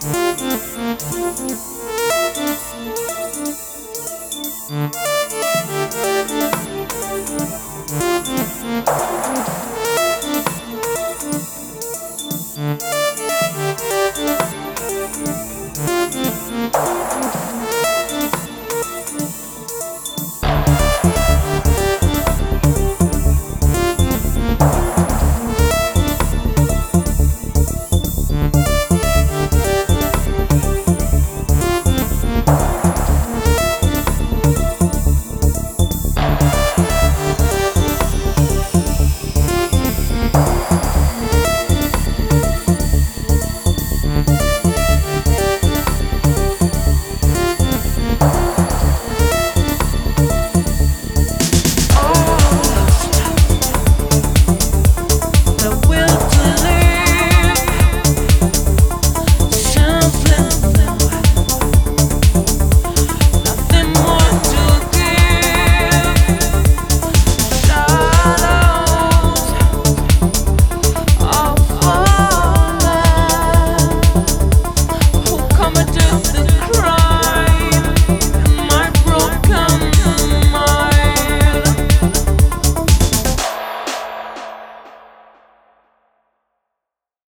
Música